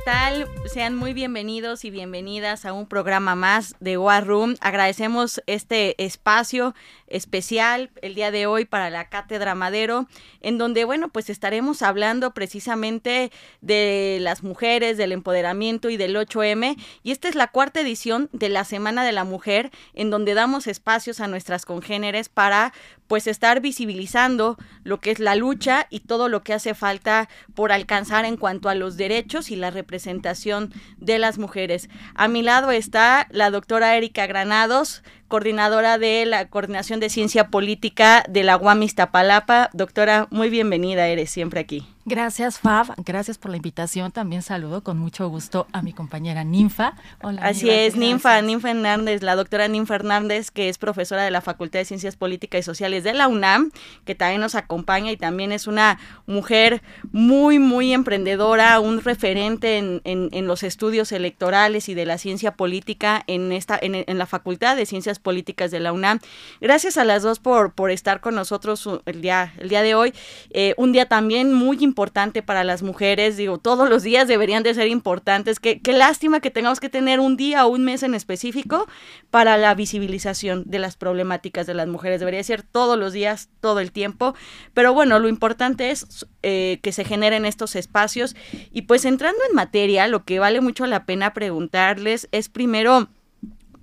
Hola, ¿qué tal? Sean muy bienvenidos y bienvenidas a un programa más de War Room. Agradecemos este espacio especial el día de hoy para la Cátedra Madero, en donde, bueno, pues estaremos hablando precisamente de las mujeres, del empoderamiento y del 8M. Y esta es la cuarta edición de la Semana de la Mujer, en donde damos espacios a nuestras congéneres para, pues, estar visibilizando lo que es la lucha y todo lo que hace falta por alcanzar en cuanto a los derechos y la representación de las mujeres. A mi lado está la doctora Erika Granados, coordinadora de la Coordinación de Ciencia Política de la UAM Iztapalapa. Doctora, muy bienvenida eres siempre aquí. Gracias, Fab. Gracias por la invitación. También saludo con mucho gusto a mi compañera Ninfa. Hola, Así es, Ninfa, Ninfa Hernández, la doctora Ninfa Hernández, que es profesora de la Facultad de Ciencias Políticas y Sociales de la UNAM, que también nos acompaña y también es una mujer muy, muy emprendedora, un referente en, en, los estudios electorales y de la ciencia política en, esta, en, la Facultad de Ciencias Políticas de la UNAM. Gracias a las dos por, por estar con nosotros el día, el día de hoy. Eh, un día también muy importante para las mujeres, digo, todos los días deberían de ser importantes. Qué, qué lástima que tengamos que tener un día o un mes en específico para la visibilización de las problemáticas de las mujeres. Debería ser todos los días, todo el tiempo. Pero bueno, lo importante es eh, que se generen estos espacios. Y pues entrando en materia, lo que vale mucho la pena preguntarles es primero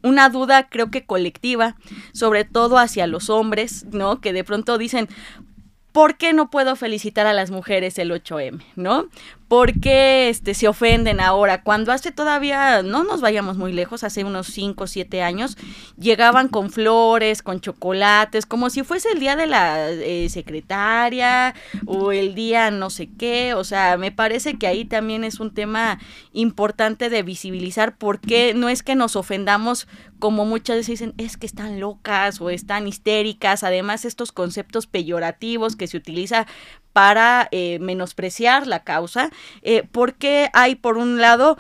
una duda creo que colectiva, sobre todo hacia los hombres, ¿no? Que de pronto dicen, ¿por qué no puedo felicitar a las mujeres el 8M? ¿No? ¿Por qué este, se ofenden ahora? Cuando hace todavía, no nos vayamos muy lejos, hace unos 5 o 7 años, llegaban con flores, con chocolates, como si fuese el día de la eh, secretaria o el día no sé qué. O sea, me parece que ahí también es un tema importante de visibilizar por qué no es que nos ofendamos como muchas veces dicen, es que están locas o están histéricas, además estos conceptos peyorativos que se utiliza para eh, menospreciar la causa, eh, porque hay por un lado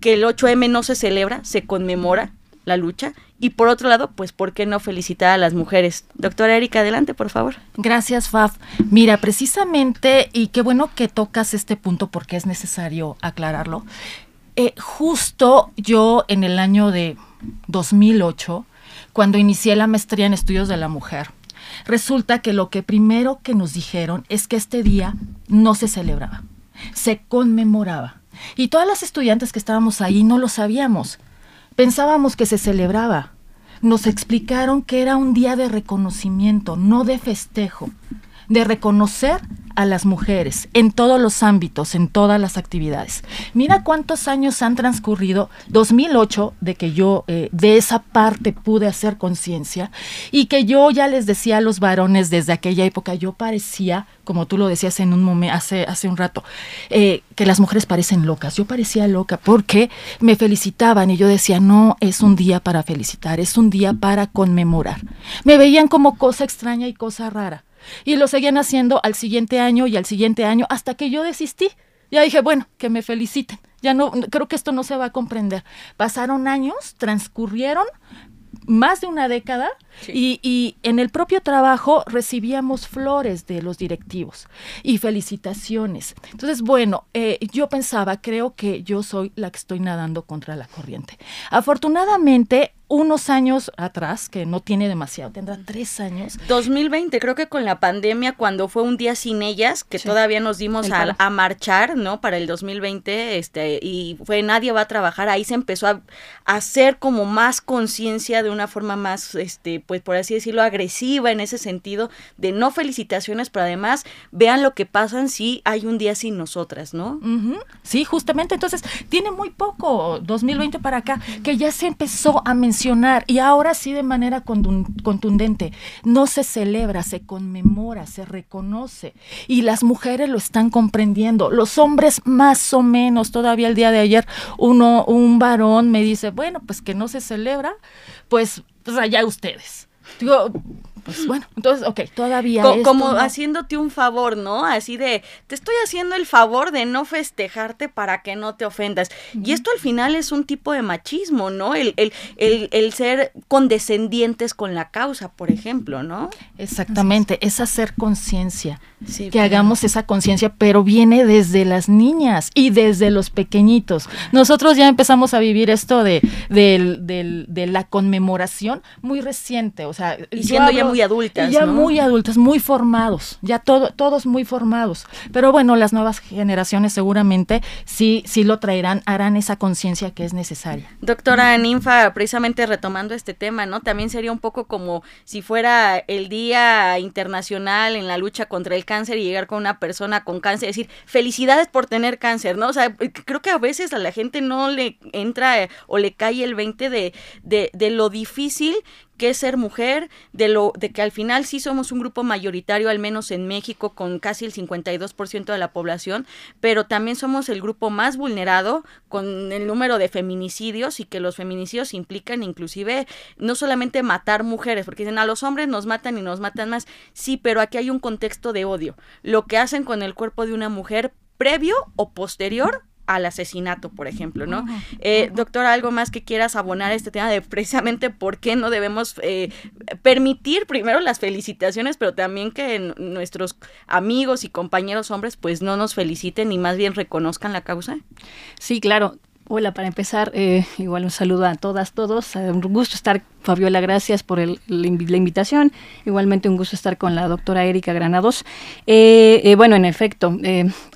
que el 8M no se celebra, se conmemora la lucha, y por otro lado, pues, ¿por qué no felicitar a las mujeres? Doctora Erika, adelante, por favor. Gracias, Faf. Mira, precisamente, y qué bueno que tocas este punto porque es necesario aclararlo. Eh, justo yo en el año de 2008, cuando inicié la maestría en estudios de la mujer, resulta que lo que primero que nos dijeron es que este día no se celebraba, se conmemoraba. Y todas las estudiantes que estábamos ahí no lo sabíamos. Pensábamos que se celebraba. Nos explicaron que era un día de reconocimiento, no de festejo, de reconocer a las mujeres en todos los ámbitos, en todas las actividades. Mira cuántos años han transcurrido, 2008, de que yo eh, de esa parte pude hacer conciencia y que yo ya les decía a los varones desde aquella época, yo parecía, como tú lo decías en un momento, hace, hace un rato, eh, que las mujeres parecen locas. Yo parecía loca porque me felicitaban y yo decía, no es un día para felicitar, es un día para conmemorar. Me veían como cosa extraña y cosa rara. Y lo seguían haciendo al siguiente año y al siguiente año hasta que yo desistí. Ya dije, bueno, que me feliciten. Ya no, creo que esto no se va a comprender. Pasaron años, transcurrieron más de una década y, y, en el propio trabajo recibíamos flores de los directivos y felicitaciones. Entonces, bueno, eh, yo pensaba, creo que yo soy la que estoy nadando contra la corriente. Afortunadamente, unos años atrás, que no tiene demasiado, tendrá tres años. 2020, creo que con la pandemia, cuando fue un día sin ellas, que todavía nos dimos a, marchar, ¿no? Para el 2020, este, y fue nadie va a trabajar, ahí se empezó a, hacer como más conciencia de una forma más, este, pues por así decirlo, agresiva en ese sentido, de no felicitaciones, pero además vean lo que pasan si hay un día sin nosotras, ¿no? Sí, justamente, entonces, tiene muy poco, 2020 para acá, que ya se empezó a mencionar y ahora sí de manera contundente. No se celebra, se conmemora, se reconoce y las mujeres lo están comprendiendo. Los hombres más o menos, todavía el día de ayer uno, un varón me dice, bueno, pues que no se celebra, pues, pues allá ustedes. Digo, pues bueno, entonces, ok, todavía. como haciéndote un favor, ¿no? Así de, te estoy haciendo el favor de no festejarte para que no te ofendas. Y esto al final es un tipo de machismo, ¿no? El, el, el, el ser condescendientes con la causa, por ejemplo, ¿no? Exactamente, es hacer conciencia. que hagamos esa conciencia, pero viene desde las niñas y desde los pequeñitos. Nosotros ya empezamos a vivir esto de, de, la conmemoración muy reciente, o sea, y siendo ya muy adultas. Ya muy adultas, muy formados, ya todo, todos muy formados. Pero bueno, las nuevas generaciones seguramente sí, sí lo traerán, harán esa conciencia que es necesaria. Doctora Ninfa, precisamente retomando este tema, ¿no? También sería un poco como si fuera el Día Internacional en la lucha contra el cáncer y llegar con una persona con cáncer y decir, felicidades por tener cáncer, ¿no? O sea, creo que a veces a la gente no le entra o le cae el 20 de, de, de lo difícil que es ser mujer, de lo de que al final sí somos un grupo mayoritario, al menos en México, con casi el 52% de la población, pero también somos el grupo más vulnerado con el número de feminicidios y que los feminicidios implican inclusive no solamente matar mujeres, porque dicen a los hombres nos matan y nos matan más, sí, pero aquí hay un contexto de odio. Lo que hacen con el cuerpo de una mujer previo o posterior al asesinato, por ejemplo, ¿no? Eh, doctora, ¿algo más que quieras abonar a este tema de precisamente por qué no debemos eh, permitir primero las felicitaciones, pero también que nuestros amigos y compañeros hombres pues no nos feliciten y más bien reconozcan la causa? Sí, claro. Hola, para empezar, eh, igual un saludo a todas, todos. Un gusto estar, Fabiola, gracias por el, la, invitación. Igualmente un gusto estar con la doctora Erika Granados. Eh, eh, bueno, en efecto,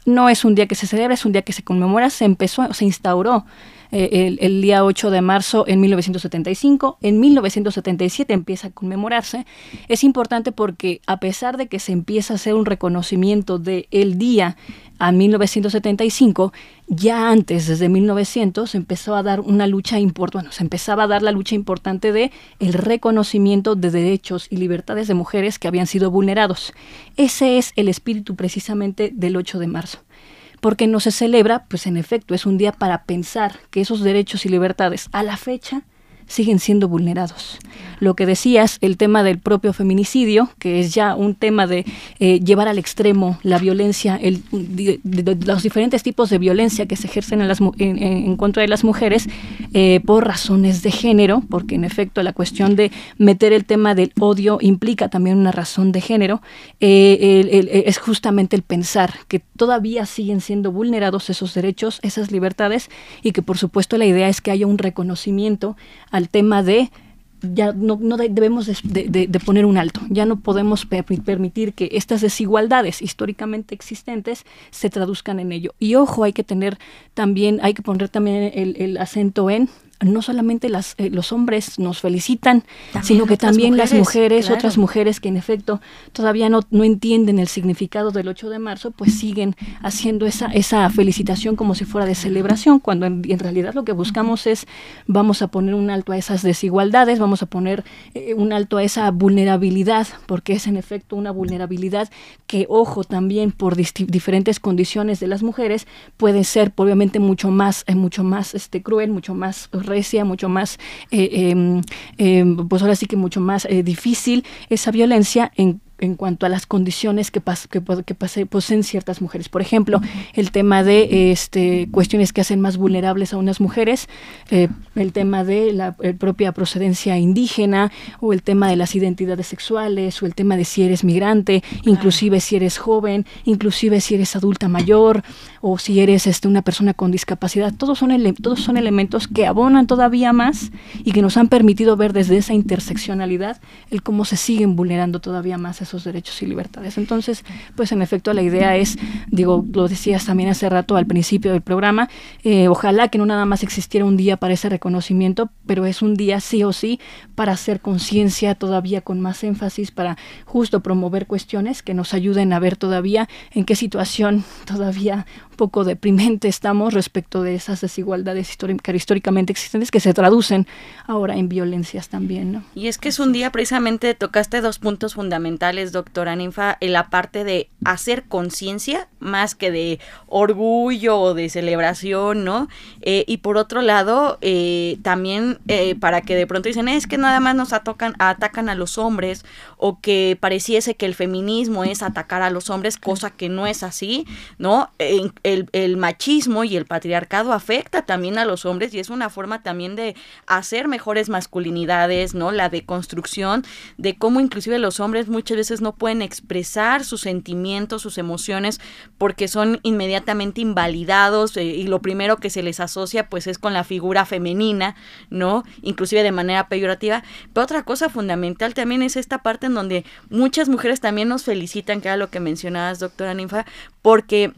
no es un día que se celebra, es un día que se conmemora, se empezó, se instauró el, el, día 8 de marzo en 1975. En 1977 empieza a conmemorarse. Es importante porque a pesar de que se empieza a hacer un reconocimiento del el día a 1975, ya antes, desde 1900, se empezó a dar una lucha importante, bueno, se empezaba a dar la lucha importante de el reconocimiento de derechos y libertades de mujeres que habían sido vulnerados. Ese es el espíritu precisamente del 8 de marzo. Porque no se celebra? Pues en efecto, es un día para pensar que esos derechos y libertades a la fecha siguen siendo vulnerados. Lo que decías, el tema del propio feminicidio, que es ya un tema de eh, llevar al extremo la violencia, los diferentes tipos de violencia que se ejercen en, contra de las mujeres eh, por razones de género, porque en efecto la cuestión de meter el tema del odio implica también una razón de género, eh, es justamente el pensar que todavía siguen siendo vulnerados esos derechos, esas libertades, y que por supuesto la idea es que haya un reconocimiento al tema de ya no, no debemos de, poner un alto, ya no podemos permitir que estas desigualdades históricamente existentes se traduzcan en ello. Y ojo, hay que tener también, hay que poner también el acento en no solamente las, eh, los hombres nos felicitan, sino que también las mujeres, otras mujeres que en efecto todavía no, no entienden el significado del 8 de marzo, pues siguen haciendo esa, esa felicitación como si fuera de celebración, cuando en, realidad lo que buscamos es, vamos a poner un alto a esas desigualdades, vamos a poner eh, un alto a esa vulnerabilidad, porque es en efecto una vulnerabilidad que, ojo, también por diferentes condiciones de las mujeres, puede ser obviamente mucho más, eh, mucho más este, cruel, mucho más recia, mucho más, eh, em, em, pues ahora sí que mucho más eh, difícil esa violencia en en cuanto a las condiciones que, que, que pase, poseen ciertas mujeres. Por ejemplo, el tema de este, cuestiones que hacen más vulnerables a unas mujeres, eh, el tema de la propia procedencia indígena, o el tema de las identidades sexuales, o el tema de si eres migrante, inclusive si eres joven, inclusive si eres adulta mayor, o si eres este, una persona con discapacidad. Todos son, todos son elementos que abonan todavía más y que nos han permitido ver desde esa interseccionalidad el cómo se siguen vulnerando todavía más esos derechos y libertades. Entonces, pues en efecto la idea es, digo, lo decías también hace rato al principio del programa, eh, ojalá que no nada más existiera un día para ese reconocimiento, pero es un día sí o sí para hacer conciencia todavía con más énfasis, para justo promover cuestiones que nos ayuden a ver todavía en qué situación todavía poco deprimente estamos respecto de esas desigualdades históricamente existentes que se traducen ahora en violencias también. ¿no? Y es que es un día precisamente tocaste dos puntos fundamentales, doctora Ninfa, en la parte de hacer conciencia más que de orgullo o de celebración, ¿no? Eh, y por otro lado, eh, también eh, para que de pronto dicen, es que nada más nos atacan, atacan a los hombres o que pareciese que el feminismo es atacar a los hombres, cosa que no es así, ¿no? El, el machismo y el patriarcado afecta también a los hombres y es una forma también de hacer mejores masculinidades, ¿no? La deconstrucción de cómo inclusive los hombres muchas veces no pueden expresar sus sentimientos, sus emociones, porque son inmediatamente invalidados eh, y lo primero que se les asocia pues es con la figura femenina, ¿no? Inclusive de manera peyorativa. Pero otra cosa fundamental también es esta parte en donde muchas mujeres también nos felicitan, que era lo que mencionabas, doctora Ninfa, porque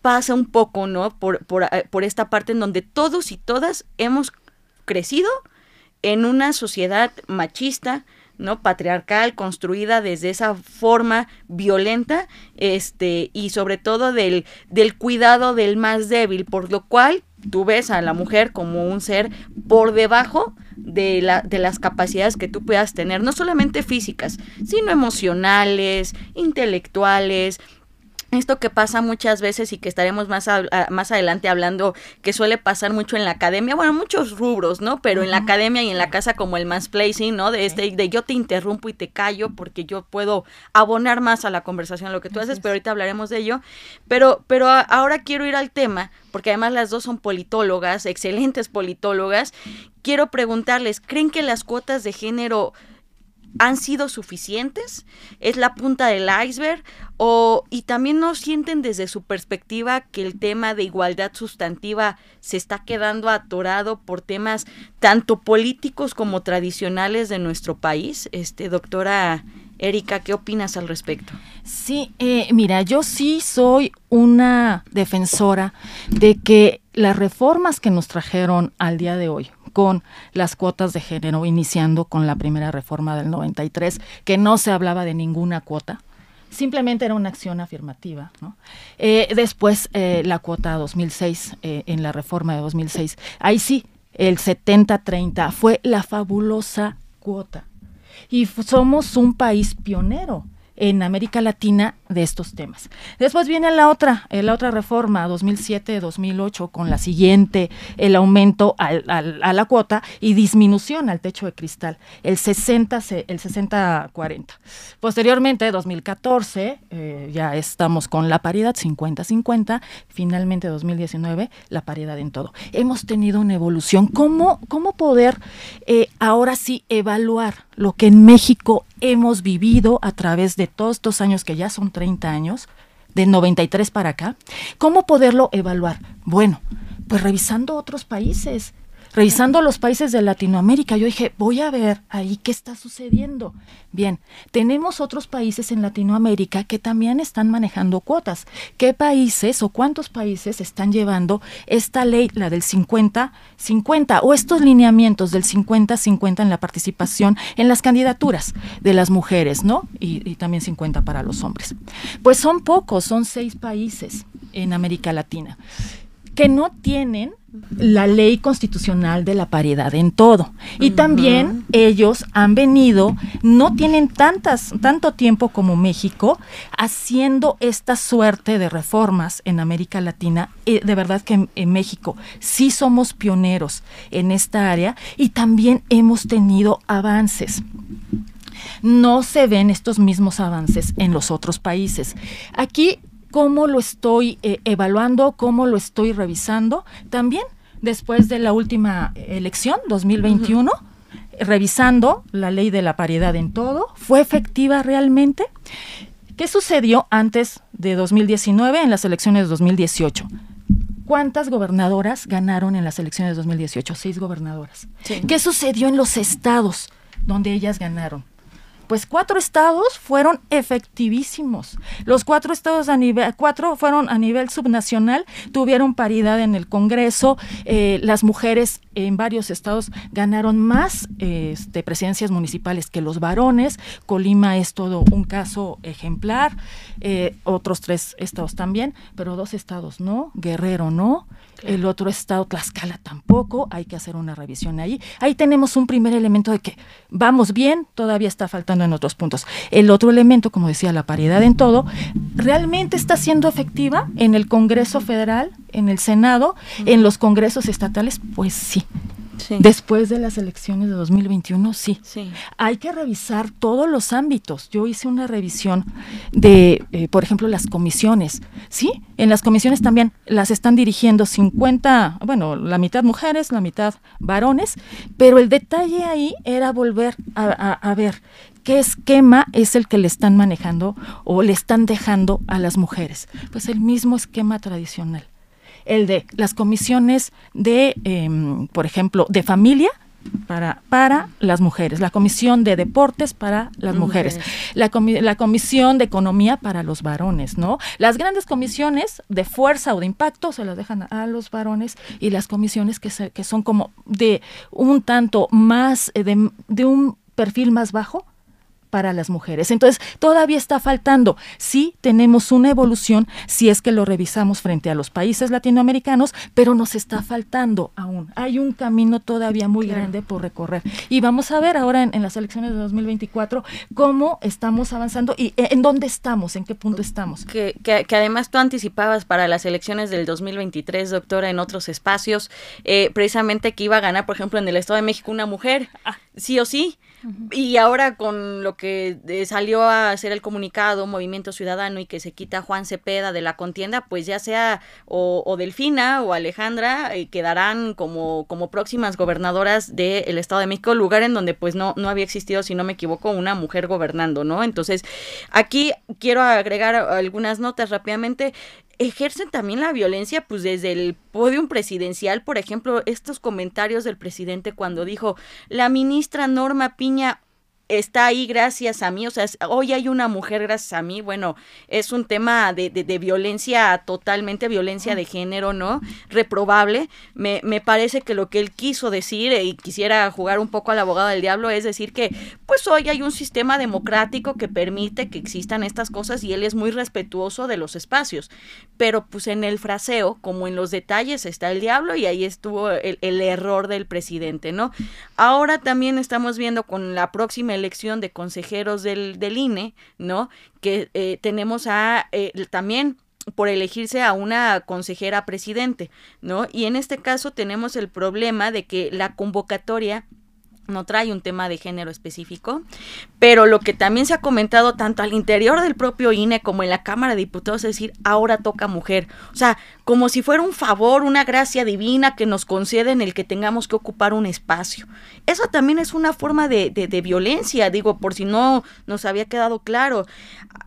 pasa un poco, ¿no? Por, por, eh, por esta parte en donde todos y todas hemos crecido en una sociedad machista, ¿no? patriarcal construida desde esa forma violenta este y sobre todo del, del cuidado del más débil por lo cual tú ves a la mujer como un ser por debajo de, la, de las capacidades que tú puedas tener, no solamente físicas, sino emocionales, intelectuales, esto que pasa muchas veces y que estaremos más, más adelante hablando, que suele pasar mucho en la academia, bueno, muchos rubros, ¿no? Pero en la academia y en la casa como el placing, ¿no? De este, de yo te interrumpo y te callo porque yo puedo abonar más a la conversación lo que tú haces, pero ahorita hablaremos de ello. Pero, pero ahora quiero ir al tema, porque además las dos son politólogas, excelentes politólogas. Quiero preguntarles, ¿creen que las cuotas de género han sido suficientes, es la punta del iceberg o y también no sienten desde su perspectiva que el tema de igualdad sustantiva se está quedando atorado por temas tanto políticos como tradicionales de nuestro país. Este doctora Erika, ¿qué opinas al respecto? Sí, eh, mira, yo sí soy una defensora de que las reformas que nos trajeron al día de hoy, con las cuotas de género, iniciando con la primera reforma del 93, que no se hablaba de ninguna cuota, simplemente era una acción afirmativa. Eh, después eh, la cuota 2006, eh, en la reforma de 2006, ahí sí, el 70-30 fue la fabulosa cuota. Y somos un país pionero en América Latina de estos temas. Después viene la otra, eh, la otra reforma, 2007-2008, con la siguiente, el aumento a la cuota y disminución al techo de cristal, el 60, el 60-40. Posteriormente, 2014, eh, ya estamos con la paridad 50-50, finalmente 2019, la paridad en todo. Hemos tenido una evolución. ¿Cómo, cómo poder eh, ahora sí evaluar lo que en México hemos vivido a través de todos estos años que ya son 30 años, de 93 para acá, ¿cómo poderlo evaluar? Bueno, pues revisando otros países, revisando los países de Latinoamérica, yo dije, voy a ver ahí qué está sucediendo. Bien, tenemos otros países en Latinoamérica que también están manejando cuotas. ¿Qué países o cuántos países están llevando esta ley, la del 50-50, o estos lineamientos del 50-50 en la participación en las candidaturas de las mujeres, ¿no? Y, y también 50 para los hombres. Pues son pocos, son seis países en América Latina que no tienen la ley constitucional de la paridad en todo. Y también ellos han venido, no tienen tantas, tanto tiempo como México, haciendo esta suerte de reformas en América Latina. Eh, de verdad que en, México sí somos pioneros en esta área y también hemos tenido avances no se ven estos mismos avances en los otros países. Aquí cómo lo estoy eh, evaluando, cómo lo estoy revisando. También después de la última elección, 2021, revisando la ley de la paridad en todo, ¿fue efectiva realmente? ¿Qué sucedió antes de 2019 en las elecciones de 2018? ¿Cuántas gobernadoras ganaron en las elecciones de 2018? Seis gobernadoras. ¿Qué sucedió en los estados donde ellas ganaron? Pues cuatro estados fueron efectivísimos. Los cuatro estados a nivel, cuatro fueron a nivel subnacional, tuvieron paridad en el Congreso, eh, las mujeres en varios estados ganaron más este, presidencias municipales que los varones. Colima es todo un caso ejemplar, eh, otros tres estados también, pero dos estados no, Guerrero no, el otro estado, Tlaxcala tampoco, hay que hacer una revisión ahí. Ahí tenemos un primer elemento de que vamos bien, todavía está faltando en otros puntos. El otro elemento, como decía, la paridad en todo, realmente está siendo efectiva en el Congreso Federal, en el Senado, en los congresos estatales, pues sí. Después de las elecciones de 2021, sí. sí. Hay que revisar todos los ámbitos. Yo hice una revisión de, eh, por ejemplo, las comisiones. Sí, en las comisiones también las están dirigiendo 50, bueno, la mitad mujeres, la mitad varones, pero el detalle ahí era volver a ver qué esquema es el que le están manejando o le están dejando a las mujeres. Pues el mismo esquema tradicional el de las comisiones de, em, por ejemplo, de familia, para, para las mujeres, la comisión de deportes para las mujeres, La, la, comisión de economía para los varones, ¿no? Las grandes comisiones de fuerza o de impacto se las dejan a, los varones y las comisiones que, que son como de un tanto más, eh, de, de un perfil más bajo, para las mujeres. Entonces, todavía está faltando. Sí tenemos una evolución si es que lo revisamos frente a los países latinoamericanos, pero nos está faltando aún. Hay un camino todavía muy grande por recorrer. Y vamos a ver ahora en, las elecciones de 2024 cómo estamos avanzando y eh, en dónde estamos, en qué punto estamos. Que, que, además tú anticipabas para las elecciones del 2023, doctora, en otros espacios, eh, precisamente que iba a ganar, por ejemplo, en el Estado de México una mujer, ah. sí o sí. Y ahora con lo que eh, salió a hacer el comunicado Movimiento Ciudadano y que se quita Juan Cepeda de la contienda, pues ya sea o, Delfina o Alejandra eh, quedarán como, como próximas gobernadoras del Estado de México, lugar en donde pues no, no había existido, si no me equivoco, una mujer gobernando, ¿no? Entonces, aquí quiero agregar algunas notas rápidamente ejercen también la violencia, pues desde el podium presidencial, por ejemplo, estos comentarios del presidente cuando dijo, la ministra Norma Piña está ahí gracias a mí, o sea, hoy hay una mujer gracias a mí, bueno, es un tema de, de, violencia, totalmente violencia de género, ¿no? Reprobable. Me, me, parece que lo que él quiso decir, y quisiera jugar un poco al abogado del diablo, es decir que, pues hoy hay un sistema democrático que permite que existan estas cosas y él es muy respetuoso de los espacios, pero pues en el fraseo, como en los detalles, está el diablo y ahí estuvo el, el error del presidente, ¿no? Ahora también estamos viendo con la próxima de consejeros del, del INE, ¿no? Que eh, tenemos a eh, también por elegirse a una consejera presidente, ¿no? Y en este caso tenemos el problema de que la convocatoria no trae un tema de género específico, pero lo que también se ha comentado tanto al interior del propio INE como en la Cámara de Diputados es decir, ahora toca mujer. O sea, como si fuera un favor, una gracia divina que nos concede en el que tengamos que ocupar un espacio. Eso también es una forma de, de, violencia, digo, por si no nos había quedado claro.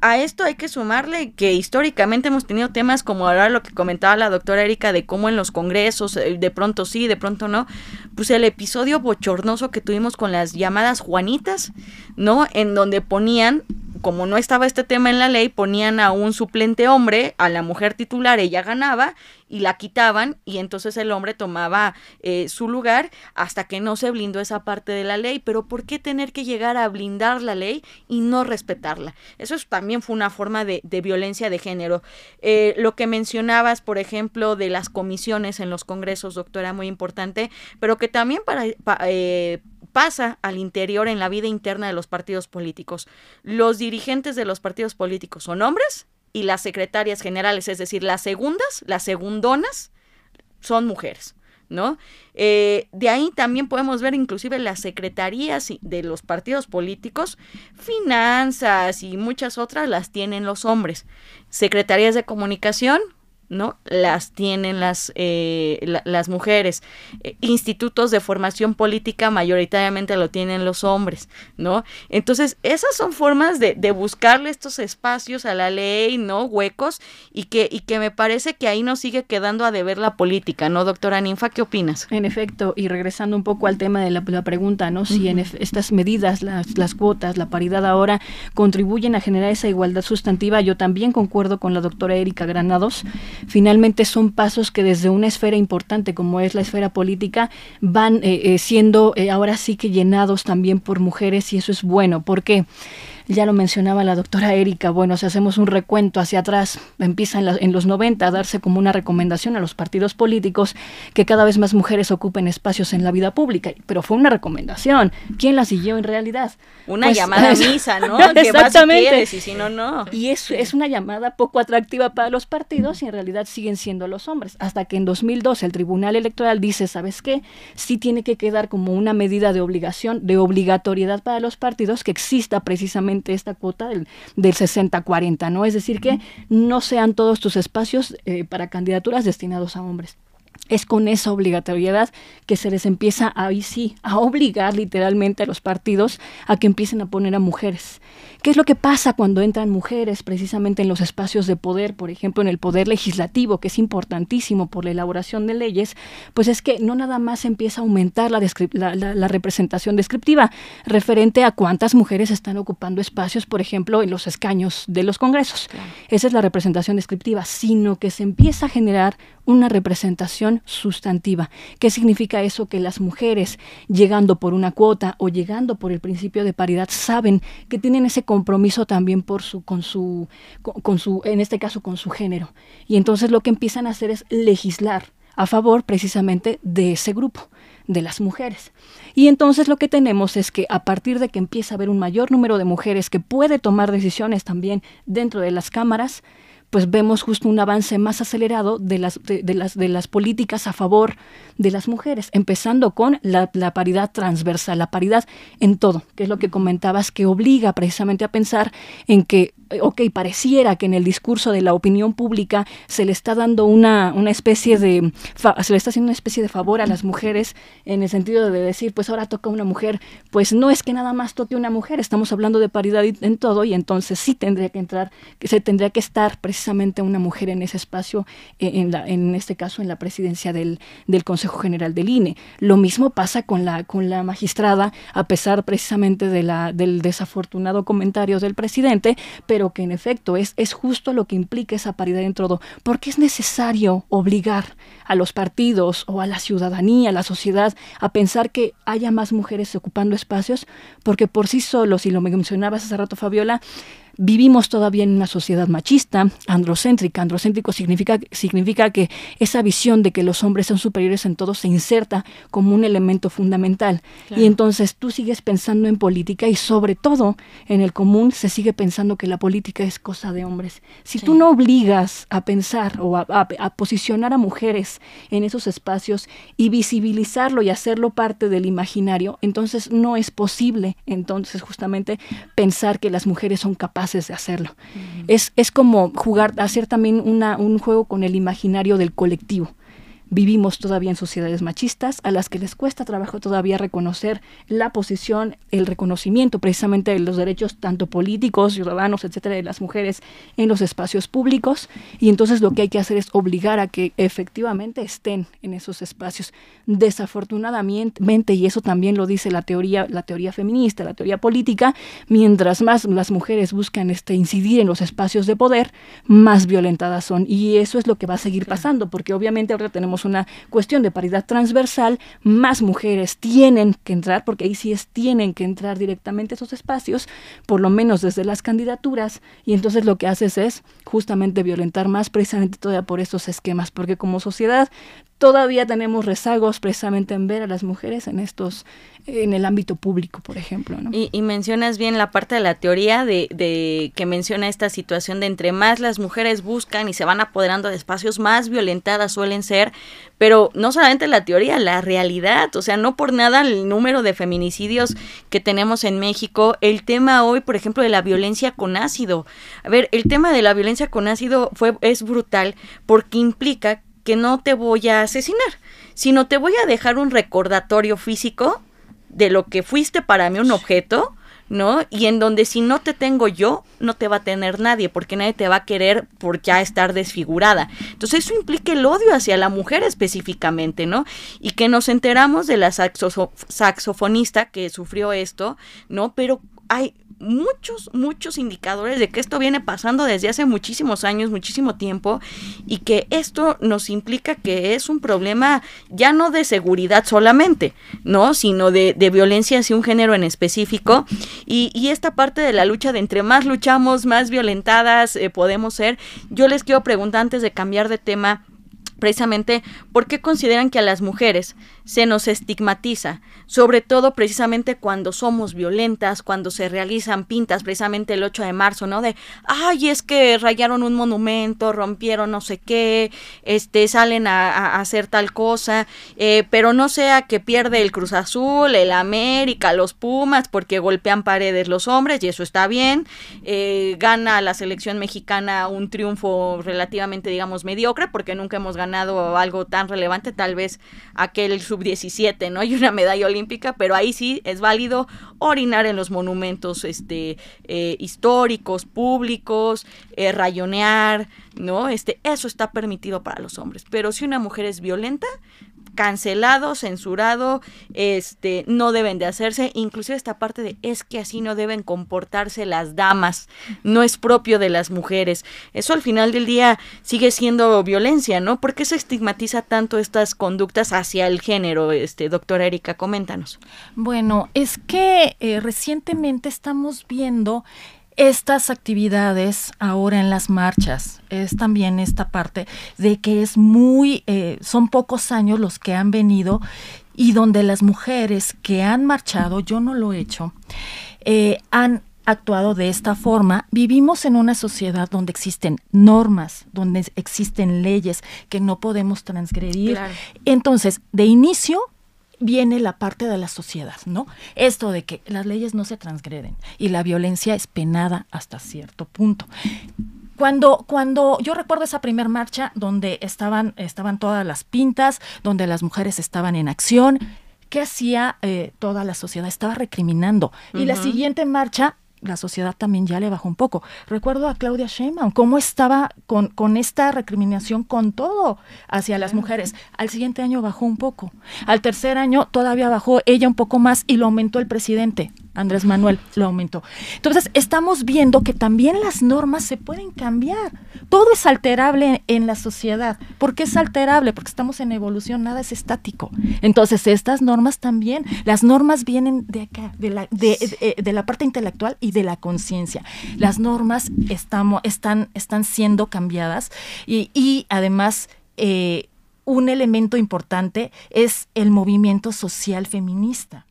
A esto hay que sumarle que históricamente hemos tenido temas como ahora lo que comentaba la doctora Erika de cómo en los congresos, eh, de pronto sí, de pronto no, pues el episodio bochornoso que tuvimos con las llamadas Juanitas, ¿no? En donde ponían como no estaba este tema en la ley, ponían a un suplente hombre, a la mujer titular, ella ganaba y la quitaban y entonces el hombre tomaba eh, su lugar hasta que no se blindó esa parte de la ley. Pero ¿por qué tener que llegar a blindar la ley y no respetarla? Eso también fue una forma de, violencia de género. Eh, lo que mencionabas, por ejemplo, de las comisiones en los congresos, doctora, muy importante, pero que también para, eh, pasa al interior en la vida interna de los partidos políticos. Los dirigentes de los partidos políticos son hombres y las secretarias generales, es decir, las segundas, las segundonas, son mujeres. ¿no? Eh, de ahí también podemos ver inclusive las secretarías de los partidos políticos, finanzas y muchas otras las tienen los hombres. Secretarías de comunicación, ¿no? Las tienen las, eh, las mujeres. Eh, institutos de formación política mayoritariamente lo tienen los hombres, ¿no? Entonces, esas son formas de, de, buscarle estos espacios a la ley, ¿no? Huecos, y que, y que me parece que ahí nos sigue quedando a deber la política, ¿no, doctora Ninfa? ¿Qué opinas? En efecto, y regresando un poco al tema de la, pregunta, ¿no? Si en estas medidas, las, las cuotas, la paridad ahora contribuyen a generar esa igualdad sustantiva, yo también concuerdo con la doctora Erika Granados finalmente son pasos que desde una esfera importante como es la esfera política van eh, eh, siendo eh, ahora sí que llenados también por mujeres y eso es bueno. ¿Por qué? Ya lo mencionaba la doctora Erika, bueno, si hacemos un recuento hacia atrás, empieza en, los 90 a darse como una recomendación a los partidos políticos que cada vez más mujeres ocupen espacios en la vida pública, pero fue una recomendación. ¿Quién la siguió en realidad? Una pues, llamada a misa, ¿no? Exactamente. y si no, no. Y es, es una llamada poco atractiva para los partidos y en realidad siguen siendo los hombres. Hasta que en 2002 el Tribunal Electoral dice, ¿sabes qué? Sí tiene que quedar como una medida de obligación, de obligatoriedad para los partidos que exista precisamente esta cuota del, del 60-40, ¿no? Es decir, que no sean todos tus espacios eh, para candidaturas destinados a hombres es con esa obligatoriedad que se les empieza ahí sí a obligar literalmente a los partidos a que empiecen a poner a mujeres. ¿Qué es lo que pasa cuando entran mujeres precisamente en los espacios de poder, por ejemplo en el poder legislativo, que es importantísimo por la elaboración de leyes? Pues es que no nada más empieza a aumentar la, la, representación descriptiva referente a cuántas mujeres están ocupando espacios, por ejemplo, en los escaños de los congresos. Esa es la representación descriptiva, sino que se empieza a generar una representación sustantiva. ¿Qué significa eso? Que las mujeres, llegando por una cuota o llegando por el principio de paridad, saben que tienen ese compromiso también por su, con su, con, su, en este caso, con su género. Y entonces lo que empiezan a hacer es legislar a favor precisamente de ese grupo de las mujeres. Y entonces lo que tenemos es que a partir de que empieza a haber un mayor número de mujeres que puede tomar decisiones también dentro de las cámaras, pues vemos justo un avance más acelerado de las, de, las, de las políticas a favor de las mujeres, empezando con la, paridad transversal, la paridad en todo, que es lo que comentabas, que obliga precisamente a pensar en que ok, pareciera que en el discurso de la opinión pública se le está dando una, una especie de, se le está haciendo una especie de favor a las mujeres en el sentido de decir, pues ahora toca una mujer, pues no es que nada más toque una mujer, estamos hablando de paridad en todo y entonces sí tendría que entrar, que se tendría que estar precisamente una mujer en ese espacio, eh, en, la, en este caso en la presidencia del, del Consejo General del INE. Lo mismo pasa con la, con la magistrada, a pesar precisamente de la, del desafortunado comentario del presidente, pero que en efecto es, es justo lo que implica esa paridad en todo, porque es necesario obligar a los partidos o a la ciudadanía, a la sociedad, a pensar que haya más mujeres ocupando espacios, porque por sí solos, y lo mencionabas hace rato Fabiola, vivimos todavía en una sociedad machista, androcéntrica. Androcéntrico significa, significa que esa visión de que los hombres son superiores en todo se inserta como un elemento fundamental. Y entonces tú sigues pensando en política y sobre todo en el común se sigue pensando que la política es cosa de hombres. Si tú no obligas a pensar o a, a posicionar a mujeres en esos espacios y visibilizarlo y hacerlo parte del imaginario, entonces no es posible entonces justamente pensar que las mujeres son capaces de hacerlo. es, es como jugar, hacer también una, un juego con el imaginario del colectivo. Vivimos todavía en sociedades machistas a las que les cuesta trabajo todavía reconocer la posición, el reconocimiento precisamente de los derechos tanto políticos, ciudadanos, etcétera, de las mujeres en los espacios públicos. Y entonces lo que hay que hacer es obligar a que efectivamente estén en esos espacios. Desafortunadamente, y eso también lo dice la teoría, la teoría feminista, la teoría política, mientras más las mujeres buscan este, incidir en los espacios de poder, más violentadas son. Y eso es lo que va a seguir pasando, porque obviamente ahora tenemos una cuestión de paridad transversal, más mujeres tienen que entrar, porque ahí sí es tienen que entrar directamente a esos espacios, por lo menos desde las candidaturas, y entonces lo que haces es justamente violentar más precisamente todavía por estos esquemas, porque como sociedad todavía tenemos rezagos precisamente en ver a las mujeres en estos en el ámbito público, por ejemplo. Y, mencionas bien la parte de la teoría de, de, que menciona esta situación de entre más las mujeres buscan y se van apoderando de espacios, más violentadas suelen ser, pero no solamente la teoría, la realidad, o sea, no por nada el número de feminicidios que tenemos en México, el tema hoy, por ejemplo, de la violencia con ácido. A ver, el tema de la violencia con ácido fue es brutal porque implica que no te voy a asesinar, sino te voy a dejar un recordatorio físico de lo que fuiste para mí un objeto, ¿no? Y en donde si no te tengo yo, no te va a tener nadie, porque nadie te va a querer por ya estar desfigurada. Entonces eso implica el odio hacia la mujer específicamente, ¿no? Y que nos enteramos de la saxofonista que sufrió esto, ¿no? Pero hay muchos, muchos indicadores de que esto viene pasando desde hace muchísimos años, muchísimo tiempo, y que esto nos implica que es un problema ya no de seguridad solamente, ¿no? Sino de, de violencia hacia un género en específico. Y, y, esta parte de la lucha de entre más luchamos, más violentadas eh, podemos ser. Yo les quiero preguntar antes de cambiar de tema, precisamente por qué consideran que a las mujeres se nos estigmatiza, sobre todo precisamente cuando somos violentas, cuando se realizan pintas, precisamente el 8 de marzo, ¿no? De, ay, es que rayaron un monumento, rompieron no sé qué, este, salen a, hacer tal cosa, eh, pero no sea que pierde el Cruz Azul, el América, los Pumas, porque golpean paredes los hombres, y eso está bien, eh, gana la selección mexicana un triunfo relativamente, digamos, mediocre, porque nunca hemos ganado algo tan relevante, tal vez aquel sub-17, ¿no? Y una medalla olímpica, pero ahí sí es válido orinar en los monumentos este, eh, históricos, públicos, eh, rayonear, ¿no? Este, eso está permitido para los hombres. Pero si una mujer es violenta, cancelado, censurado, este, no deben de hacerse, inclusive esta parte de es que así no deben comportarse las damas, no es propio de las mujeres. Eso al final del día sigue siendo violencia, ¿no? ¿Por qué se estigmatiza tanto estas conductas hacia el género, este, doctora Erika? Coméntanos. Bueno, es que eh, recientemente estamos viendo estas actividades ahora en las marchas es también esta parte de que es muy, eh, son pocos años los que han venido y donde las mujeres que han marchado, yo no lo he hecho, eh, han actuado de esta forma. Vivimos en una sociedad donde existen normas, donde existen leyes que no podemos transgredir. Entonces, de inicio, viene la parte de la sociedad, ¿no? Esto de que las leyes no se transgreden y la violencia es penada hasta cierto punto. Cuando, cuando yo recuerdo esa primer marcha donde estaban, estaban todas las pintas, donde las mujeres estaban en acción, ¿qué hacía eh, toda la sociedad? Estaba recriminando. Y la siguiente marcha la sociedad también ya le bajó un poco. Recuerdo a Claudia Sheinbaum, cómo estaba con, con esta recriminación con todo hacia las mujeres. Al siguiente año bajó un poco. Al tercer año todavía bajó ella un poco más y lo aumentó el presidente. Andrés Manuel lo aumentó. Entonces, estamos viendo que también las normas se pueden cambiar. Todo es alterable en la sociedad. ¿Por qué es alterable? Porque estamos en evolución, nada es estático. Entonces, estas normas también, las normas vienen de acá, de la, de, de, la parte intelectual y de la conciencia. Las normas estamos, están, están siendo cambiadas y, y además... Eh, un elemento importante es el movimiento social feminista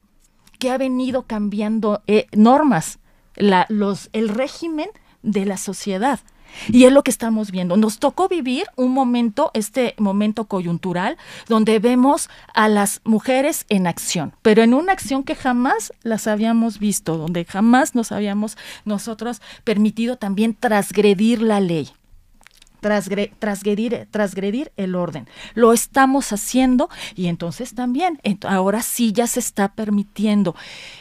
que ha venido cambiando eh, normas, la, los, el régimen de la sociedad. Y es lo que estamos viendo. Nos tocó vivir un momento, este momento coyuntural, donde vemos a las mujeres en acción, pero en una acción que jamás las habíamos visto, donde jamás nos habíamos nosotros permitido también transgredir la ley transgredir, el orden. Lo estamos haciendo y entonces también, ahora sí ya se está permitiendo.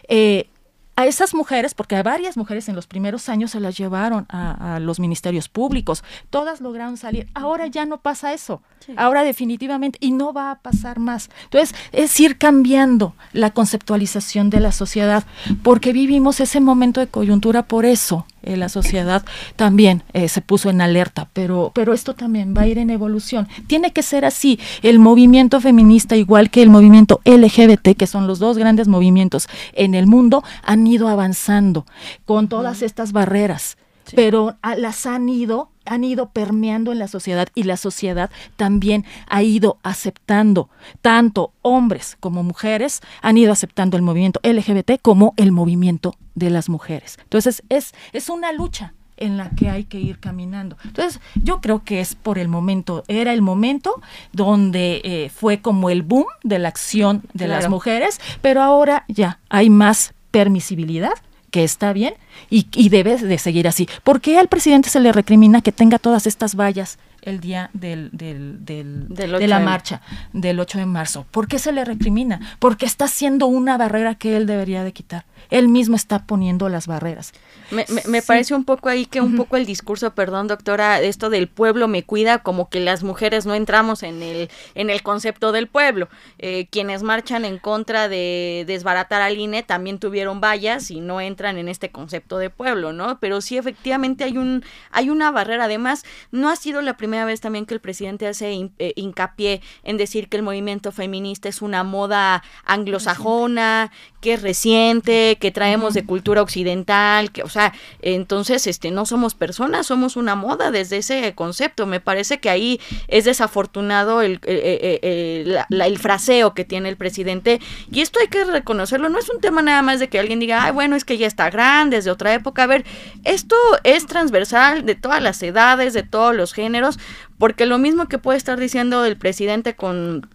Eh, a esas mujeres, porque a varias mujeres en los primeros años se las llevaron a, los ministerios públicos, todas lograron salir. Ahora ya no pasa eso. Ahora definitivamente, y no va a pasar más. Entonces, es ir cambiando la conceptualización de la sociedad, porque vivimos ese momento de coyuntura por eso. Eh, la sociedad también eh, se puso en alerta, pero, pero esto también va a ir en evolución. Tiene que ser así. El movimiento feminista, igual que el movimiento LGBT, que son los dos grandes movimientos en el mundo, han ido avanzando con todas estas barreras, pero las han ido han ido permeando en la sociedad y la sociedad también ha ido aceptando, tanto hombres como mujeres han ido aceptando el movimiento LGBT como el movimiento de las mujeres. Entonces es, es una lucha en la que hay que ir caminando. Entonces, yo creo que es por el momento, era el momento donde eh, fue como el boom de la acción de las mujeres, pero ahora ya hay más permisibilidad que está bien y, y debe de seguir así. ¿Por qué al presidente se le recrimina que tenga todas estas vallas el día del, del, del de la marcha del 8 de marzo? ¿Por qué se le recrimina? Porque está siendo una barrera que él debería de quitar. Él mismo está poniendo las barreras. Me, me, parece un poco ahí que un poco el discurso, perdón doctora, esto del pueblo me cuida, como que las mujeres no entramos en el, en el concepto del pueblo. Eh, quienes marchan en contra de desbaratar al INE también tuvieron vallas y no entran en este concepto de pueblo, ¿no? Pero sí efectivamente hay, un, hay una barrera. Además, no ha sido la primera vez también que el presidente hace eh, hincapié en decir que el movimiento feminista es una moda anglosajona, que es reciente, que traemos de cultura occidental, que, o sea, entonces, este, no somos personas, somos una moda desde ese concepto. Me parece que ahí es desafortunado el, eh, eh, eh, el fraseo que tiene el presidente, y esto hay que reconocerlo, no es un tema nada más de que alguien diga, ay, bueno, es que ya está grande, es de otra época. A ver, esto es transversal de todas las edades, de todos los géneros, porque lo mismo que puede estar diciendo el presidente con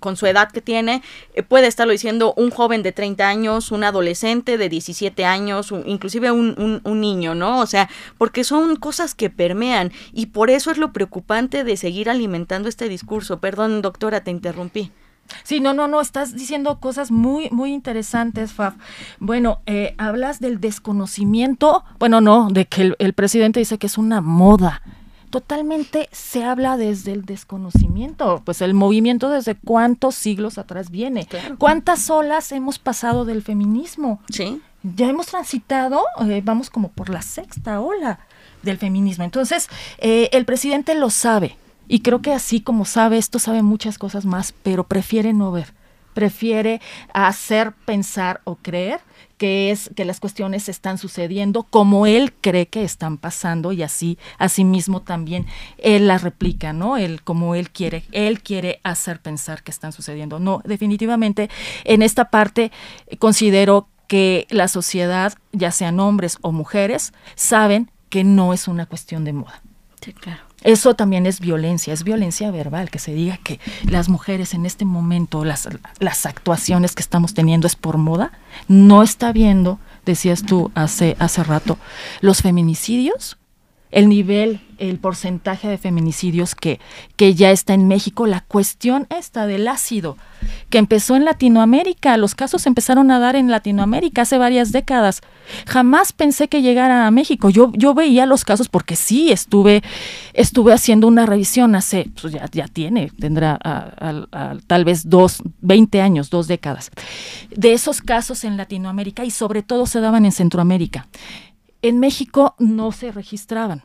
con, su edad que tiene, eh, puede estarlo diciendo un joven de 30 años, un adolescente de 17 años, inclusive un, un, niño, ¿no? O sea, porque son cosas que permean y por eso es lo preocupante de seguir alimentando este discurso. Perdón, doctora, te interrumpí. Sí, no, no, no, estás diciendo cosas muy, muy interesantes, Fab. Bueno, eh, hablas del desconocimiento, bueno, no, de que el presidente dice que es una moda totalmente se habla desde el desconocimiento, pues el movimiento desde cuántos siglos atrás viene, cuántas olas hemos pasado del feminismo. Sí. Ya hemos transitado, eh, vamos como por la sexta ola del feminismo. Entonces, eh, el presidente lo sabe y creo que así como sabe esto, sabe muchas cosas más, pero prefiere no ver prefiere hacer pensar o creer que es que las cuestiones están sucediendo como él cree que están pasando y así asimismo también él las replica, ¿no? Él como él quiere, él quiere hacer pensar que están sucediendo. No, definitivamente en esta parte considero que la sociedad, ya sean hombres o mujeres, saben que no es una cuestión de moda. Sí, claro. Eso también es violencia, es violencia verbal, que se diga que las mujeres en este momento, las, las actuaciones que estamos teniendo es por moda, no está viendo, decías tú hace, hace rato, los feminicidios, el nivel el porcentaje de feminicidios que, que ya está en México, la cuestión esta del ácido, que empezó en Latinoamérica, los casos empezaron a dar en Latinoamérica hace varias décadas. Jamás pensé que llegara a México. Yo, yo veía los casos porque sí estuve, estuve haciendo una revisión hace, pues ya, ya tiene, tendrá tal vez dos, 20 años, dos décadas, de esos casos en Latinoamérica y sobre todo se daban en Centroamérica. En México no se registraban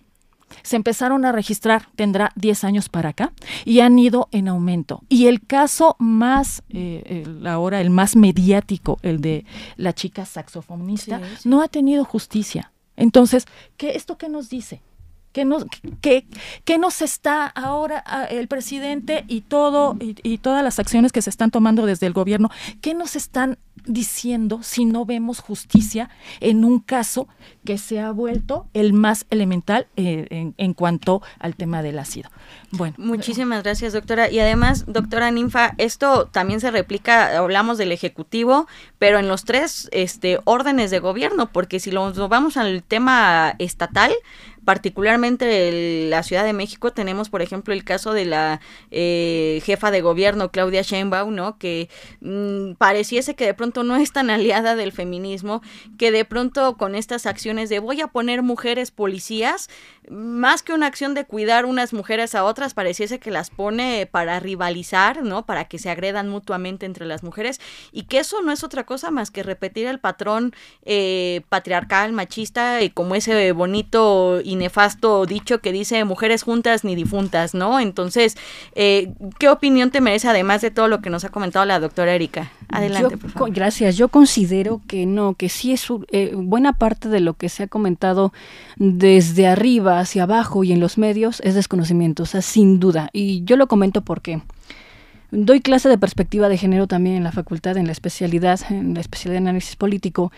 se empezaron a registrar, tendrá 10 años para acá, y han ido en aumento. Y el caso más, eh, ahora el más mediático, el de la chica saxofonista, no ha tenido justicia. Entonces, ¿qué, ¿esto qué nos dice? ¿Qué nos, qué, qué nos está ahora ah, el presidente y todo y, y, todas las acciones que se están tomando desde el gobierno? ¿Qué nos están diciendo si no vemos justicia en un caso que se ha vuelto el más elemental eh, en, cuanto al tema del ácido. Bueno. Muchísimas gracias, doctora. Y además, doctora Ninfa, esto también se replica, hablamos del Ejecutivo, pero en los tres este, órdenes de gobierno, porque si lo, lo vamos al tema estatal, particularmente en la Ciudad de México tenemos, por ejemplo, el caso de la eh, jefa de gobierno Claudia Sheinbaum, ¿no? Que mm, pareciese que de pronto no es tan aliada del feminismo, que de pronto con estas acciones de voy a poner mujeres policías, más que una acción de cuidar unas mujeres a otras, pareciese que las pone para rivalizar, ¿no? Para que se agredan mutuamente entre las mujeres y que eso no es otra cosa más que repetir el patrón eh, patriarcal, machista y como ese bonito y nefasto dicho que dice mujeres juntas ni difuntas, ¿no? Entonces, eh, ¿qué opinión te merece además de todo lo que nos ha comentado la doctora Erika? Adelante, por favor. Gracias. Yo considero que no, que sí es eh, buena parte de lo que se ha comentado desde arriba hacia abajo y en los medios es desconocimiento, o sea, sin duda. Y yo lo comento porque doy clase de perspectiva de género también en la facultad, en la especialidad, en la especialidad de análisis político.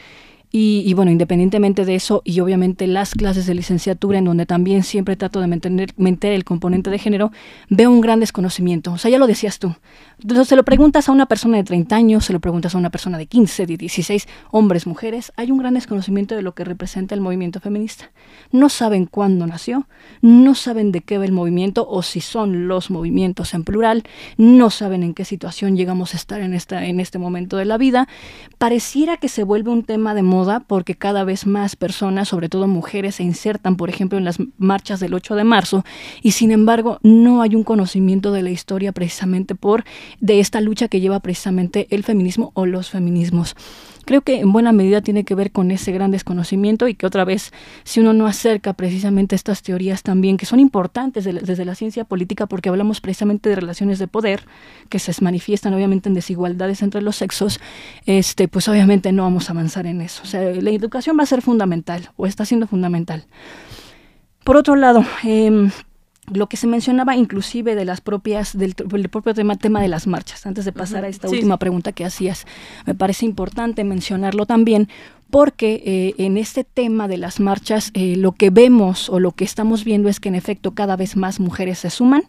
Y, bueno, independientemente de eso, y obviamente las clases de licenciatura, en donde también siempre trato de mantener, el componente de género, veo un gran desconocimiento. O sea, ya lo decías tú. Entonces, se lo preguntas a una persona de 30 años, se lo preguntas a una persona de 15, de 16, hombres, mujeres, hay un gran desconocimiento de lo que representa el movimiento feminista. No saben cuándo nació, no saben de qué va el movimiento o si son los movimientos en plural, no saben en qué situación llegamos a estar en, esta, en este momento de la vida. Pareciera que se vuelve un tema de porque cada vez más personas, sobre todo mujeres, se insertan, por ejemplo, en las marchas del 8 de marzo y sin embargo no hay un conocimiento de la historia precisamente por de esta lucha que lleva precisamente el feminismo o los feminismos creo que en buena medida tiene que ver con ese gran desconocimiento y que otra vez, si uno no acerca precisamente estas teorías también, que son importantes desde la ciencia política, porque hablamos precisamente de relaciones de poder, que se manifiestan obviamente en desigualdades entre los sexos, este, pues obviamente no vamos a avanzar en eso. O sea, la educación va a ser fundamental, o está siendo fundamental. Por otro lado, eh, lo que se mencionaba inclusive de las propias del, propio tema, tema de las marchas antes de pasar a esta última pregunta que hacías me parece importante mencionarlo también porque eh, en este tema de las marchas eh, lo que vemos o lo que estamos viendo es que en efecto cada vez más mujeres se suman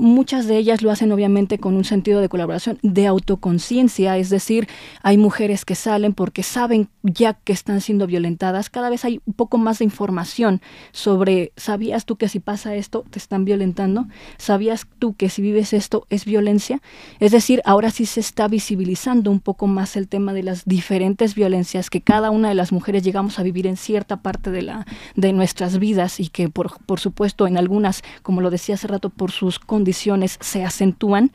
Muchas de ellas lo hacen obviamente con un sentido de colaboración, de autoconciencia, es decir, hay mujeres que salen porque saben ya que están siendo violentadas. Cada vez hay un poco más de información sobre, ¿sabías tú que si pasa esto te están violentando? ¿Sabías tú que si vives esto es violencia? Es decir, ahora sí se está visibilizando un poco más el tema de las diferentes violencias que cada una de las mujeres llegamos a vivir en cierta parte de, la, de nuestras vidas y que por, por supuesto en algunas, como lo decía hace rato, por sus condiciones se acentúan.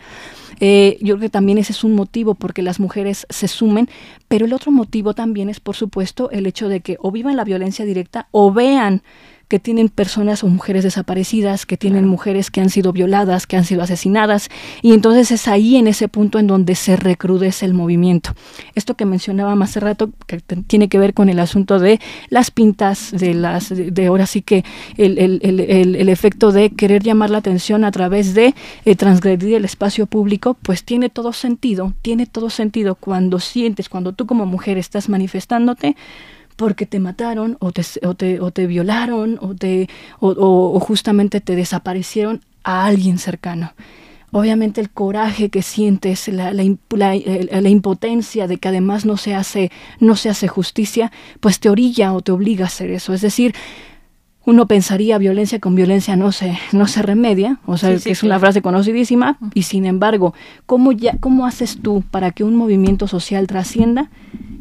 Eh, yo creo que también ese es un motivo porque las mujeres se sumen, pero el otro motivo también es, por supuesto, el hecho de que o vivan la violencia directa o vean que tienen personas o mujeres desaparecidas, que tienen mujeres que han sido violadas, que han sido asesinadas, y entonces es ahí en ese punto en donde se recrudece el movimiento. Esto que mencionaba más hace rato, que tiene que ver con el asunto de las pintas, de las, de, ahora sí que el, el, el, el, efecto de querer llamar la atención a través de eh, transgredir el espacio público, pues tiene todo sentido, tiene todo sentido cuando sientes, cuando tú como mujer estás manifestándote, porque te mataron o te, o te, o te violaron o, te, o, justamente te desaparecieron a alguien cercano. Obviamente el coraje que sientes, la, la, la, la, impotencia de que además no se, hace, no se hace justicia, pues te orilla o te obliga a hacer eso. Es decir, uno pensaría violencia con violencia no se, no se remedia, o sea, que es una frase conocidísima, y sin embargo, ¿cómo, ya, ¿cómo haces tú para que un movimiento social trascienda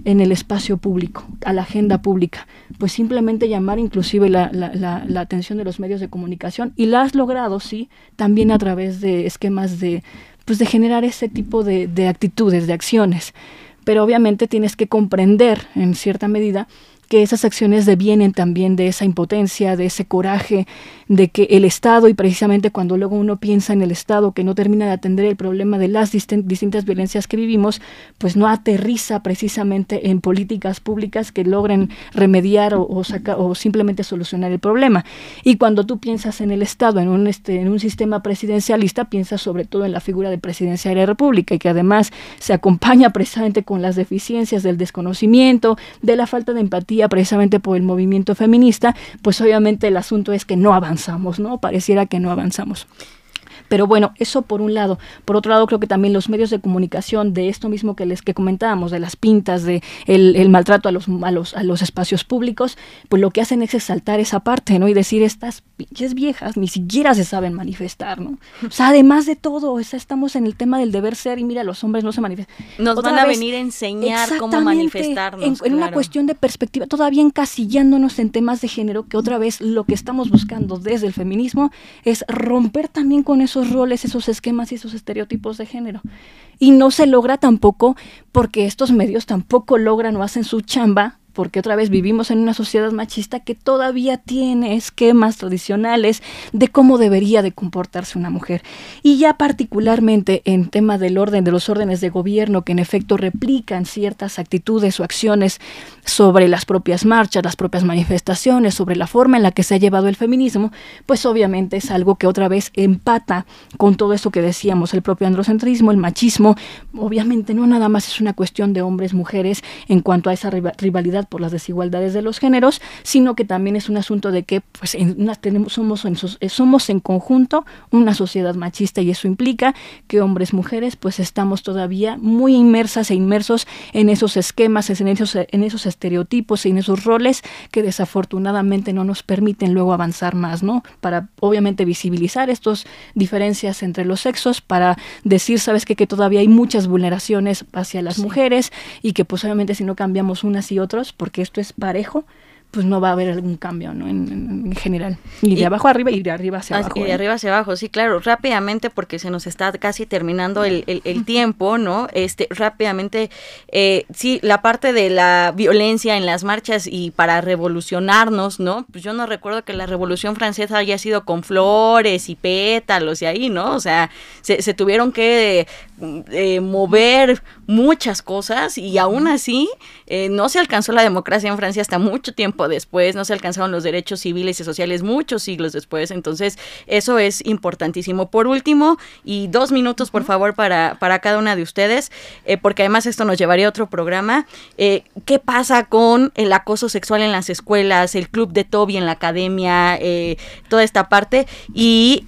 en el espacio público, a la agenda pública? Pues simplemente llamar inclusive la, la, la, atención de los medios de comunicación, y la has logrado, sí, también a través de esquemas de, pues de generar ese tipo de, de actitudes, de acciones. Pero obviamente tienes que comprender, en cierta medida, que esas acciones devienen también de esa impotencia, de ese coraje, de que el Estado, y precisamente cuando luego uno piensa en el Estado que no termina de atender el problema de las distintas violencias que vivimos, pues no aterriza precisamente en políticas públicas que logren remediar o, o, o simplemente solucionar el problema. Y cuando tú piensas en el Estado, en un, este, en un sistema presidencialista, piensas sobre todo en la figura de presidencia de la República y que además se acompaña precisamente con las deficiencias del desconocimiento, de la falta de empatía precisamente por el movimiento feminista, pues obviamente el asunto es que no avanza avanzamos, ¿no? Pareciera que no avanzamos. Pero bueno, eso por un lado. Por otro lado, creo que también los medios de comunicación de esto mismo que les que comentábamos, de las pintas, de el, el maltrato a los, a los, a los espacios públicos, pues lo que hacen es exaltar esa parte, ¿no? Y decir, estas pinches viejas ni siquiera se saben manifestar, ¿no? O sea, además de todo, estamos en el tema del deber ser y mira, los hombres no se manifiestan. Nos van a venir a enseñar cómo manifestarnos. En, en una cuestión de perspectiva, todavía encasillándonos en temas de género, que otra vez lo que estamos buscando desde el feminismo es romper también con eso roles, esos esquemas y esos estereotipos de género. Y no se logra tampoco porque estos medios tampoco logran o hacen su chamba porque otra vez vivimos en una sociedad machista que todavía tiene esquemas tradicionales de cómo debería de comportarse una mujer. Y ya particularmente en tema del orden, de los órdenes de gobierno que en efecto replican ciertas actitudes o acciones sobre las propias marchas, las propias manifestaciones, sobre la forma en la que se ha llevado el feminismo, pues obviamente es algo que otra vez empata con todo eso que decíamos, el propio androcentrismo, el machismo. Obviamente no nada más es una cuestión de hombres, mujeres en cuanto a esa rivalidad por las desigualdades de los géneros, sino que también es un asunto de que pues en tenemos, somos, en, somos en conjunto una sociedad machista y eso implica que hombres, mujeres, pues estamos todavía muy inmersas e inmersos en esos esquemas, en esos, en esos estereotipos y en esos roles que desafortunadamente no nos permiten luego avanzar más, ¿no? Para obviamente visibilizar estas diferencias entre los sexos, para decir, sabes qué? que todavía hay muchas vulneraciones hacia las mujeres y que pues obviamente si no cambiamos unas y otras, porque esto es parejo, pues no va a haber algún cambio ¿no? en, general. Y de abajo arriba y de arriba hacia abajo. Y de ¿eh? arriba hacia abajo, sí, claro. Rápidamente, porque se nos está casi terminando el, el, tiempo, ¿no? Este, rápidamente, eh, sí, la parte de la violencia en las marchas y para revolucionarnos, ¿no? Pues yo no recuerdo que la Revolución Francesa haya sido con flores y pétalos y ahí, ¿no? O sea, se, se tuvieron que eh, mover muchas cosas y aún así eh, no se alcanzó la democracia en Francia hasta mucho tiempo después, no se alcanzaron los derechos civiles y sociales muchos siglos después, entonces eso es importantísimo. Por último, y dos minutos por favor para, para cada una de ustedes, eh, porque además esto nos llevaría a otro programa, eh, ¿qué pasa con el acoso sexual en las escuelas, el club de Toby en la academia, toda esta parte? Y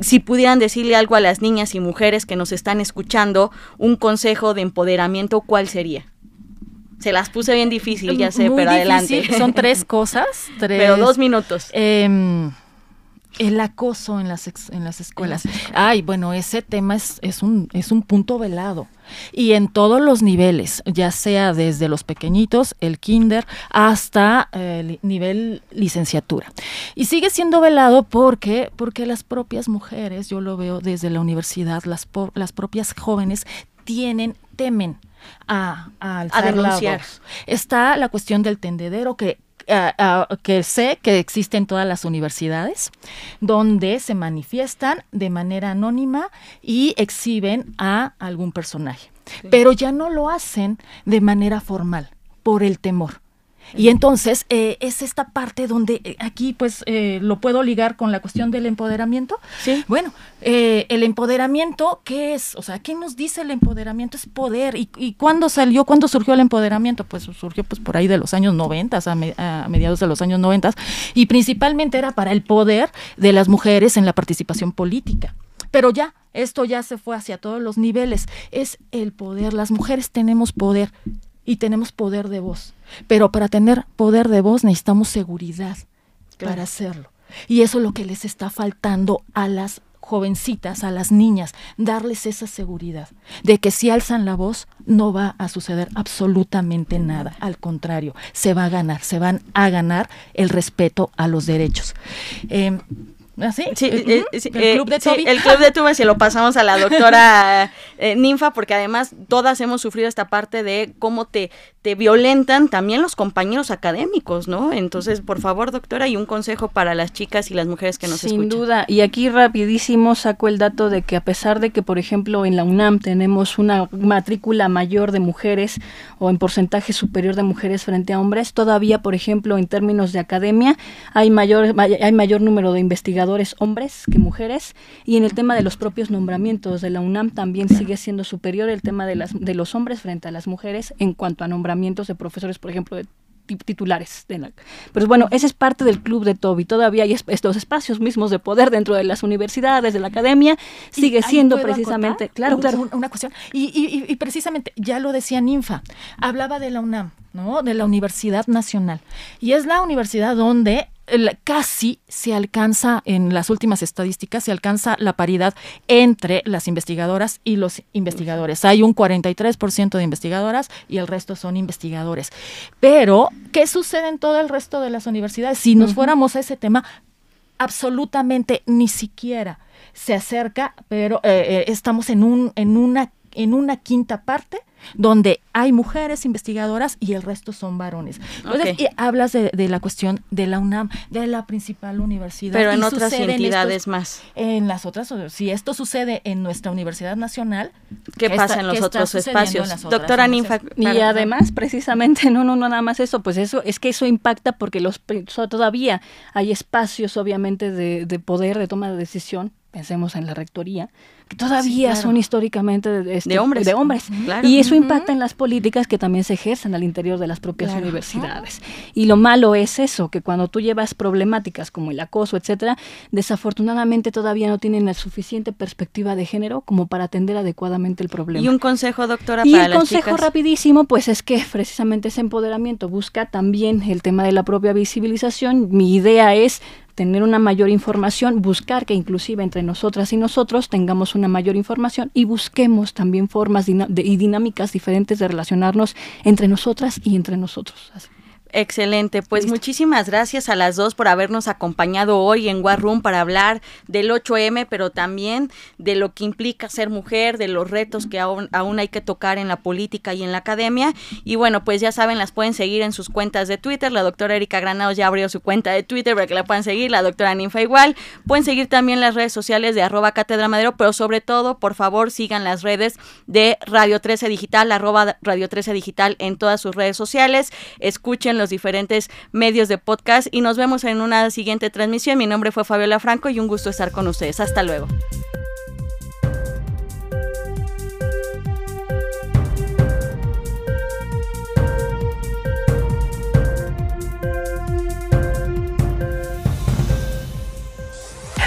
si pudieran decirle algo a las niñas y mujeres que nos están escuchando, un consejo de empoderamiento, ¿cuál sería? Se las puse bien difícil, ya sé, pero adelante. Son tres cosas. Tres, pero dos minutos. Em, el acoso en las, en las escuelas. Ay, bueno, ese tema es, es, un, es un punto velado. Y en todos los niveles, ya sea desde los pequeñitos, el kinder, hasta el nivel licenciatura. Y sigue siendo velado porque, porque las propias mujeres, yo lo veo desde la universidad, las, las propias jóvenes tienen, temen a, a, denunciar. Está la cuestión del tendedero que que sé que existe en todas las universidades, donde se manifiestan de manera anónima y exhiben a algún personaje. Pero ya no lo hacen de manera formal, por el temor. Y entonces eh, es esta parte donde eh, aquí pues eh, lo puedo ligar con la cuestión del empoderamiento. Sí. Bueno, el empoderamiento, ¿qué es? O sea, ¿qué nos dice el empoderamiento? Es poder. ¿Y, y cuándo salió, cuándo surgió el empoderamiento? Pues surgió pues por ahí de los años 90, a, a mediados de los años 90, y principalmente era para el poder de las mujeres en la participación política. Pero ya, esto ya se fue hacia todos los niveles. Es el poder. Las mujeres tenemos poder y tenemos poder de voz. Pero para tener poder de voz necesitamos seguridad para hacerlo. Y eso es lo que les está faltando a las jovencitas, a las niñas, darles esa seguridad de que si alzan la voz no va a suceder absolutamente nada. Al contrario, se va a ganar, se van a ganar el respeto a los derechos. Em, ¿Ah, sí? Sí, eh, el club de Toby. el club de Toby se lo pasamos a la doctora eh, Ninfa porque además todas hemos sufrido esta parte de cómo te, te violentan también los compañeros académicos, ¿no? Entonces, por favor, doctora, y un consejo para las chicas y las mujeres que nos escuchan. Sin duda, y aquí rapidísimo saco el dato de que a pesar de que, por ejemplo, en la UNAM tenemos una matrícula mayor de mujeres o en porcentaje superior de mujeres frente a hombres, todavía, por ejemplo, en términos de academia, hay mayor, hay mayor número de investigadores hombres que mujeres y en el tema de los propios nombramientos de la UNAM también sigue siendo superior el tema de, las, de los hombres frente a las mujeres en cuanto a nombramientos de profesores, por ejemplo, de titulares. De la, pero bueno, ese es parte del club de Toby. Todavía hay estos espacios mismos de poder dentro de las universidades, de la academia. Sigue siendo precisamente, claro, claro. Una cuestión. Y, y, precisamente, ya lo decía Ninfa, hablaba de la UNAM, ¿no? De la Universidad Nacional. Y es la universidad donde casi se alcanza, en las últimas estadísticas, se alcanza la paridad entre las investigadoras y los investigadores. Hay un 43% de investigadoras y el resto son investigadores. Pero, ¿qué sucede en todo el resto de las universidades? Si nos fuéramos a ese tema, absolutamente ni siquiera se acerca, pero eh, eh, estamos en, un, en una en una quinta parte donde hay mujeres investigadoras y el resto son varones. Entonces, hablas de, la cuestión de la UNAM, de la principal universidad. Pero en otras entidades más. En las otras, si esto sucede en nuestra Universidad Nacional, ¿qué, pasa en los otros espacios? Doctora Ninfa. Y además, precisamente, no, no, no, nada más eso, pues eso, es que eso impacta porque los todavía hay espacios, obviamente, de, de poder, de toma de decisión pensemos en la rectoría, que todavía son históricamente de, hombres. De hombres. Y eso impacta en las políticas que también se ejercen al interior de las propias universidades. Y lo malo es eso, que cuando tú llevas problemáticas como el acoso, etcétera, desafortunadamente todavía no tienen la suficiente perspectiva de género como para atender adecuadamente el problema. Y un consejo, doctora, y el consejo rapidísimo, pues es que precisamente ese empoderamiento busca también el tema de la propia visibilización. Mi idea es tener una mayor información, buscar que inclusive entre nosotras y nosotros tengamos una mayor información y busquemos también formas y dinámicas diferentes de relacionarnos entre nosotras y entre nosotros. Excelente, pues muchísimas gracias a las dos por habernos acompañado hoy en War Room para hablar del 8M, pero también de lo que implica ser mujer, de los retos que aún, hay que tocar en la política y en la academia. Y bueno, pues ya saben, las pueden seguir en sus cuentas de Twitter. La doctora Erika Granados ya abrió su cuenta de Twitter para que la puedan seguir, la doctora Ninfa igual. Pueden seguir también las redes sociales de arroba Cátedra Madero, pero sobre todo, por favor, sigan las redes de Radio 13 Digital, arroba Radio 13 Digital en todas sus redes sociales. Escuchen los diferentes medios de podcast y nos vemos en una siguiente transmisión. Mi nombre fue Fabiola Franco y un gusto estar con ustedes. Hasta luego.